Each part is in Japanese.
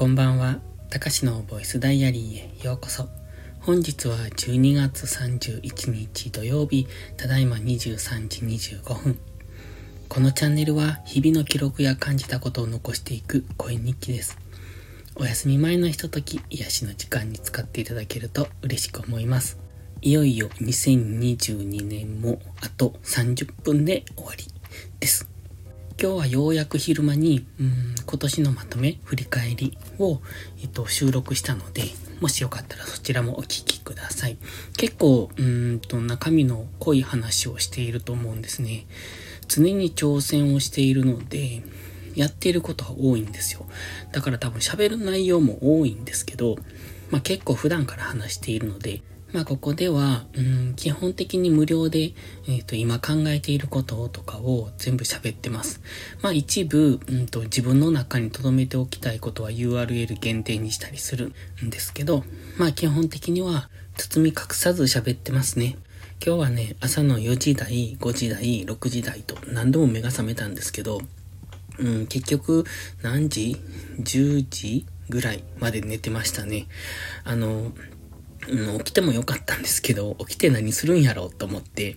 こんばんは。たかしのボイスダイアリーへようこそ。本日は12月31日土曜日、ただいま23時25分。このチャンネルは日々の記録や感じたことを残していく声日記です。お休み前のひととき、癒しの時間に使っていただけると嬉しく思います。いよいよ2022年もあと30分で終わりです。今日はようやく昼間に、うん、今年のまとめ、振り返りを、えっと、収録したので、もしよかったらそちらもお聞きください。結構、うんと、中身の濃い話をしていると思うんですね。常に挑戦をしているので、やっていることは多いんですよ。だから多分喋る内容も多いんですけど、まあ結構普段から話しているので、まあここでは、うん、基本的に無料で、え、ー、と、今考えていることとかを全部喋ってます。まあ一部、うんと、自分の中に留めておきたいことは URL 限定にしたりするんですけど、まあ基本的には包み隠さず喋ってますね。今日はね、朝の4時台、5時台、6時台と何度も目が覚めたんですけど、うん、結局何時 ?10 時ぐらいまで寝てましたね。あの、うん、起きてもよかったんですけど、起きて何するんやろうと思って、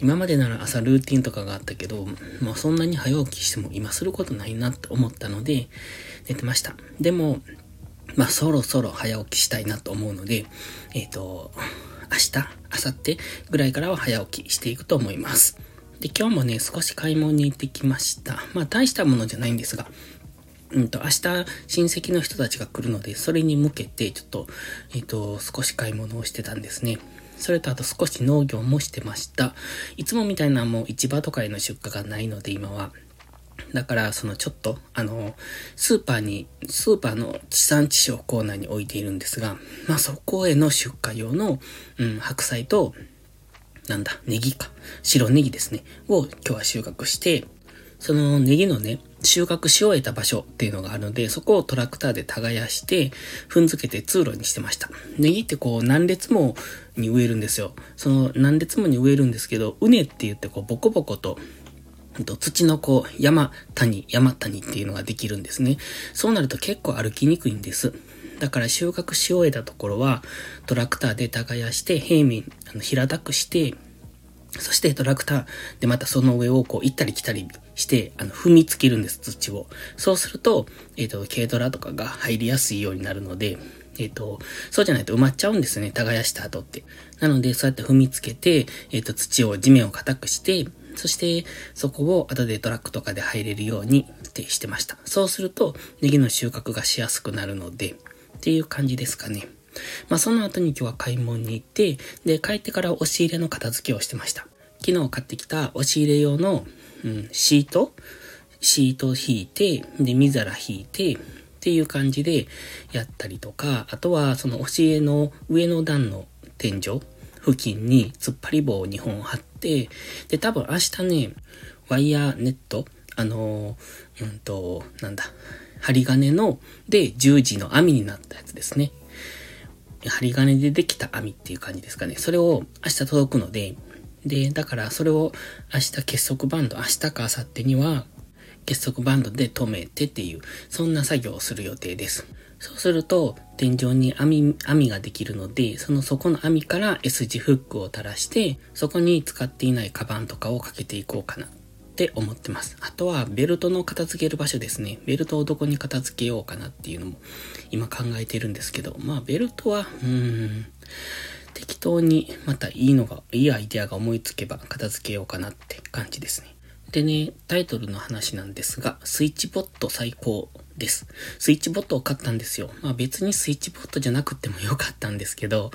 今までなら朝ルーティンとかがあったけど、まあそんなに早起きしても今することないなって思ったので、寝てました。でも、まあそろそろ早起きしたいなと思うので、えっ、ー、と、明日、明後日ぐらいからは早起きしていくと思います。で、今日もね、少し買い物に行ってきました。まあ大したものじゃないんですが、うんと、明日親戚の人たちが来るので、それに向けて、ちょっと、えっ、ー、と、少し買い物をしてたんですね。それとあと少し農業もしてました。いつもみたいなもう市場とかへの出荷がないので今は。だから、そのちょっと、あの、スーパーに、スーパーの地産地消コーナーに置いているんですが、まあそこへの出荷用の、うん、白菜と、なんだ、ネギか。白ネギですね。を今日は収穫して、そのネギのね、収穫し終えた場所っていうのがあるので、そこをトラクターで耕して、踏んづけて通路にしてました。ネギってこう何列もに植えるんですよ。その何列もに植えるんですけど、うねって言ってこうボコボコと、土のこう山谷、山谷っていうのができるんですね。そうなると結構歩きにくいんです。だから収穫し終えたところは、トラクターで耕して、平面、あの平たくして、そしてトラクターでまたその上をこう行ったり来たりして、あの、踏みつけるんです、土を。そうすると、えっ、ー、と、軽トラとかが入りやすいようになるので、えっ、ー、と、そうじゃないと埋まっちゃうんですね、耕した後って。なので、そうやって踏みつけて、えっ、ー、と、土を、地面を硬くして、そして、そこを後でトラックとかで入れるようにってしてました。そうすると、ネギの収穫がしやすくなるので、っていう感じですかね。まあ、その後に今日は買い物に行って、で、帰ってから押し入れの片付けをしてました。昨日買ってきた押し入れ用の、うん、シート？シートを引いて、で、見皿引いて、っていう感じでやったりとか、あとはその押し入れの上の段の天井？付近に突っ張り棒を2本貼って、で、多分明日ね、ワイヤーネット、あのうんと、なんだ、針金の、で、十字の網になったやつですね。針金でできた網っていう感じですかね。それを明日届くので、で、だからそれを明日結束バンド、明日か明後日には結束バンドで止めてっていう、そんな作業をする予定です。そうすると、天井に網、網ができるので、その底の網から S 字フックを垂らして、そこに使っていないカバンとかをかけていこうかなって思ってます。あとは、ベルトの片付ける場所ですね。ベルトをどこに片付けようかなっていうのも今考えてるんですけど、まあ、ベルトは、うーん、適当にまたいいのが、いいアイデアが思いつけば片付けようかなって感じですね。でね、タイトルの話なんですが、スイッチボット最高です。スイッチボットを買ったんですよ。まあ別にスイッチボットじゃなくてもよかったんですけど、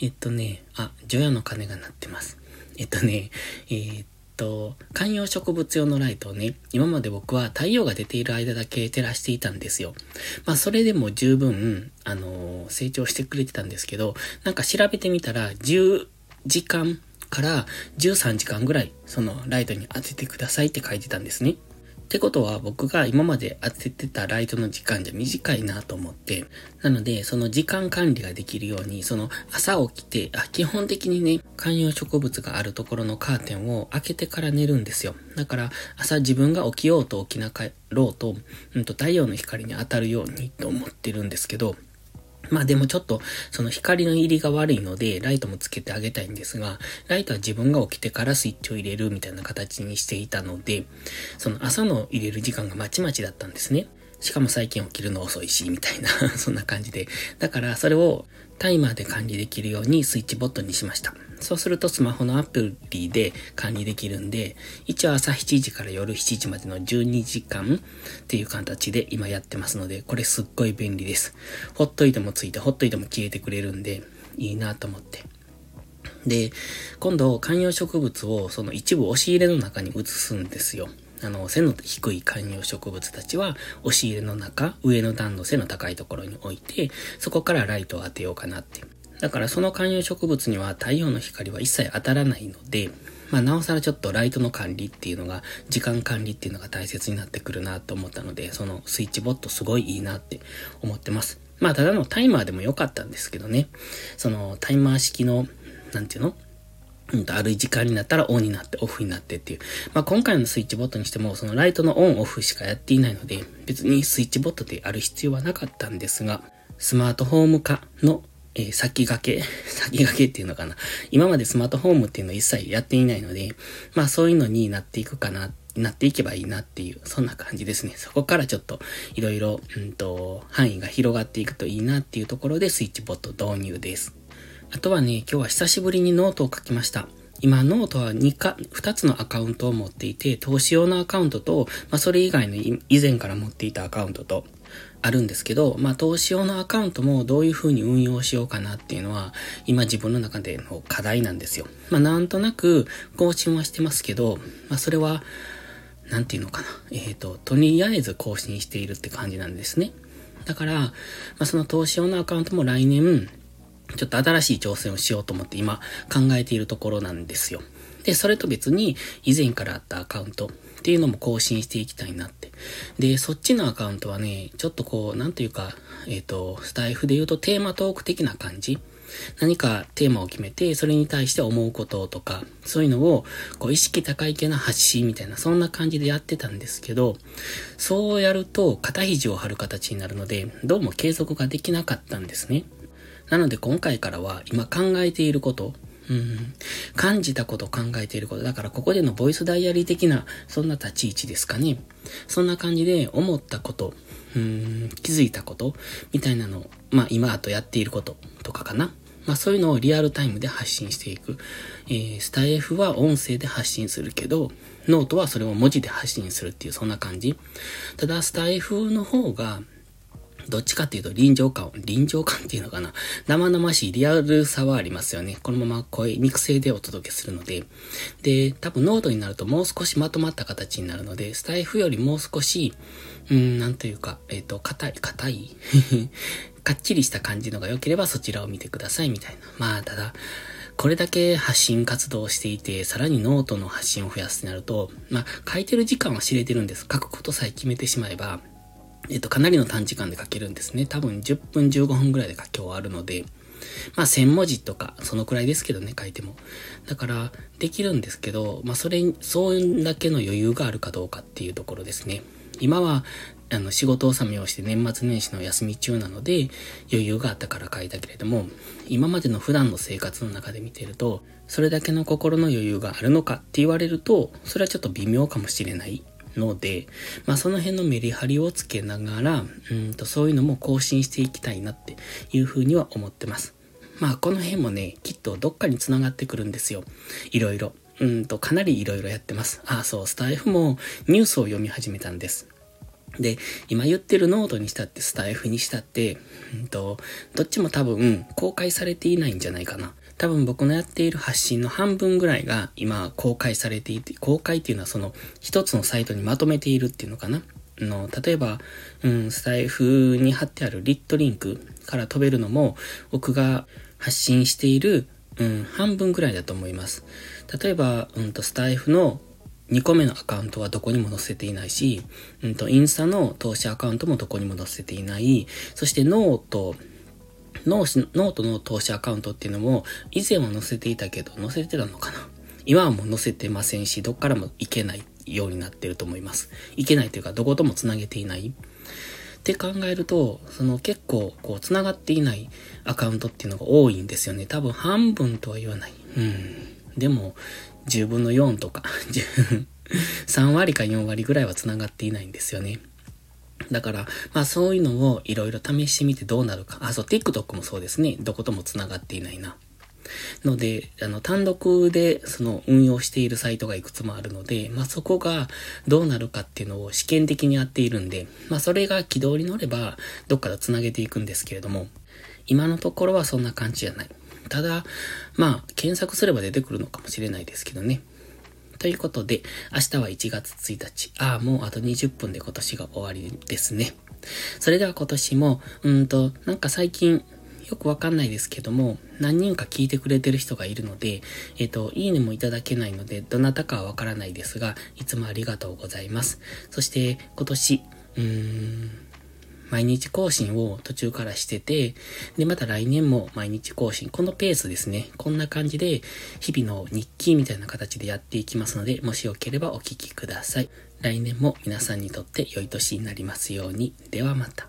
えっとね、あ、除夜の鐘が鳴ってます。えっとね、えー、っと、観葉植物用のライトをね、今まで僕は太陽が出ている間だけ照らしていたんですよ。まあそれでも十分、あのー、成長してくれてたんですけど、なんか調べてみたら10時間から13時間ぐらいそのライトに当ててくださいって書いてたんですね。ってことは僕が今まで当ててたライトの時間じゃ短いなと思って、なのでその時間管理ができるように、その朝起きて、あ基本的にね、観葉植物があるところのカーテンを開けてから寝るんですよ。だから朝自分が起きようと起きなかろうと、うんと太陽の光に当たるようにと思ってるんですけど、まあでもちょっと、その光の入りが悪いので、ライトもつけてあげたいんですが、ライトは自分が起きてからスイッチを入れるみたいな形にしていたので、その朝の入れる時間がまちまちだったんですね。しかも最近起きるの遅いし、みたいな そんな感じで。だからそれをタイマーで管理できるようにスイッチボットにしました。そうするとスマホのアプリで管理できるんで、一応朝7時から夜7時までの12時間っていう形で今やってますので、これすっごい便利です。ほっといてもついて、ほっといても消えてくれるんで、いいなと思って。で、今度観葉植物をその一部押し入れの中に移すんですよ。あの、背の低い観葉植物たちは、押し入れの中、上の段の背の高いところに置いて、そこからライトを当てようかなってだからその観葉植物には太陽の光は一切当たらないので、まあ、なおさらちょっとライトの管理っていうのが、時間管理っていうのが大切になってくるなと思ったので、そのスイッチボットすごいいいなって思ってます。まあ、ただのタイマーでもよかったんですけどね。そのタイマー式の、なんていうの？うんと、ある時間になったらオンになってオフになってっていう。まあ、今回のスイッチボットにしても、そのライトのオンオフしかやっていないので、別にスイッチボットである必要はなかったんですが、スマートホーム化のえー、先駆け 先駆けっていうのかな今までスマートホームっていうのを一切やっていないので、まあそういうのになっていくかな、なっていけばいいなっていう、そんな感じですね。そこからちょっと、いろいろ、うんと、範囲が広がっていくといいなっていうところで SwitchBot導入です。あとはね、今日は久しぶりにノートを書きました。今、ノートは2か、2つのアカウントを持っていて、投資用のアカウントと、まあ、それ以外の以前から持っていたアカウントと、あるんですけど、まあ投資用のアカウントもどういう風に運用しようかなっていうのは、今自分の中での課題なんですよ。まあなんとなく更新はしてますけど、まあそれは、なんていうのかな。えっ、ー、と、とりあえず更新しているって感じなんですね。だから、まあその投資用のアカウントも来年、ちょっと新しい挑戦をしようと思って今考えているところなんですよ。で、それと別に以前からあったアカウントっていうのも更新していきたいなって。で、そっちのアカウントはね、ちょっとこう、なんというか、えっ、ー、と、スタイフで言うとテーマトーク的な感じ何かテーマを決めて、それに対して思うこととか、そういうのを、こう、意識高い系な発信みたいな、そんな感じでやってたんですけど、そうやると、肩肘を張る形になるので、どうも継続ができなかったんですね。なので今回からは、今考えていること、うん。感じたこと、考えていること。だからここでのボイスダイアリー的な、そんな立ち位置ですかね。そんな感じで思ったこと、うん、気づいたこと、みたいなのまあ今あとやっていることとかかな。まあそういうのをリアルタイムで発信していく。えー、スタイフは音声で発信するけど、ノートはそれを文字で発信するっていうそんな感じ。ただスタイフの方が、どっちかっていうと臨場感、臨場感っていうのかな。生々しいリアルさはありますよね。このまま声、肉声でお届けするので。で、多分ノートになるともう少しまとまった形になるので、スタイフよりもう少し、うん、なんというか、えっ、ー、と、硬い、硬い？かっちりした感じのが良ければそちらを見てくださいみたいな。まあ、ただ、これだけ発信活動をしていて、さらにノートの発信を増やすとなると、まあ、書いてる時間は知れてるんです。書くことさえ決めてしまえば、えっと、かなりの短時間で書けるんですね。多分10分15分ぐらいで書き終わるので、まあ1000文字とか、そのくらいですけどね、書いても。だから、できるんですけど、まあそれ、そうだけの余裕があるかどうかっていうところですね。今は、あの、仕事納めをして年末年始の休み中なので、余裕があったから書いたけれども、今までの普段の生活の中で見てると、それだけの心の余裕があるのかって言われると、それはちょっと微妙かもしれないので、まあその辺のメリハリをつけながら、うんとそういうのも更新していきたいなっていうふうには思ってます。まあこの辺もね、きっとどっかに繋がってくるんですよ。いろいろ。うんとかなりいろいろやってます。ああ、そう、スタイフもニュースを読み始めたんです。で、今言ってるノートにしたってスタイフにしたって、うんと、どっちも多分公開されていないんじゃないかな。多分僕のやっている発信の半分ぐらいが今公開されていて、公開っていうのはその一つのサイトにまとめているっていうのかな。の、例えば、うん、スタイフに貼ってある lit.link から飛べるのも僕が発信している、うん、半分ぐらいだと思います。例えば、うんと、スタイフの2個目のアカウントはどこにも載せていないし、うんと、インスタの投資アカウントもどこにも載せていない。そしてnote、ノート、ノーノートの投資アカウントっていうのも、以前は載せていたけど、載せてたのかな今はもう載せてませんし、どっからも行けないようになってると思います。行けないというか、どことも繋げていない。って考えると、その結構、こう、繋がっていないアカウントっていうのが多いんですよね。多分半分とは言わない。うん。でも、10分の4とか、3割か4割ぐらいは繋がっていないんですよね。だから、まあそういうのをいろいろ試してみてどうなるか。あ、そう、TikTok もそうですね。どことも繋がっていないな。ので、あの、単独でその運用しているサイトがいくつもあるので、まあそこがどうなるかっていうのを試験的にやっているんで、まあそれが軌道に乗れば、どっかで繋げていくんですけれども、今のところはそんな感じじゃない。ただ、まあ、検索すれば出てくるのかもしれないですけどね。ということで、明日は1月1日。ああ、もうあと20分で今年が終わりですね。それでは今年も、うんと、なんか最近、よくわかんないですけども、何人か聞いてくれてる人がいるので、えっ、と、いいねもいただけないので、どなたかはわからないですが、いつもありがとうございます。そして、今年、うーん、毎日更新を途中からしてて、で、また来年も毎日更新。このペースですね。こんな感じで、日々の日記みたいな形でやっていきますので、もしよければお聴きください。来年も皆さんにとって良い年になりますように。ではまた。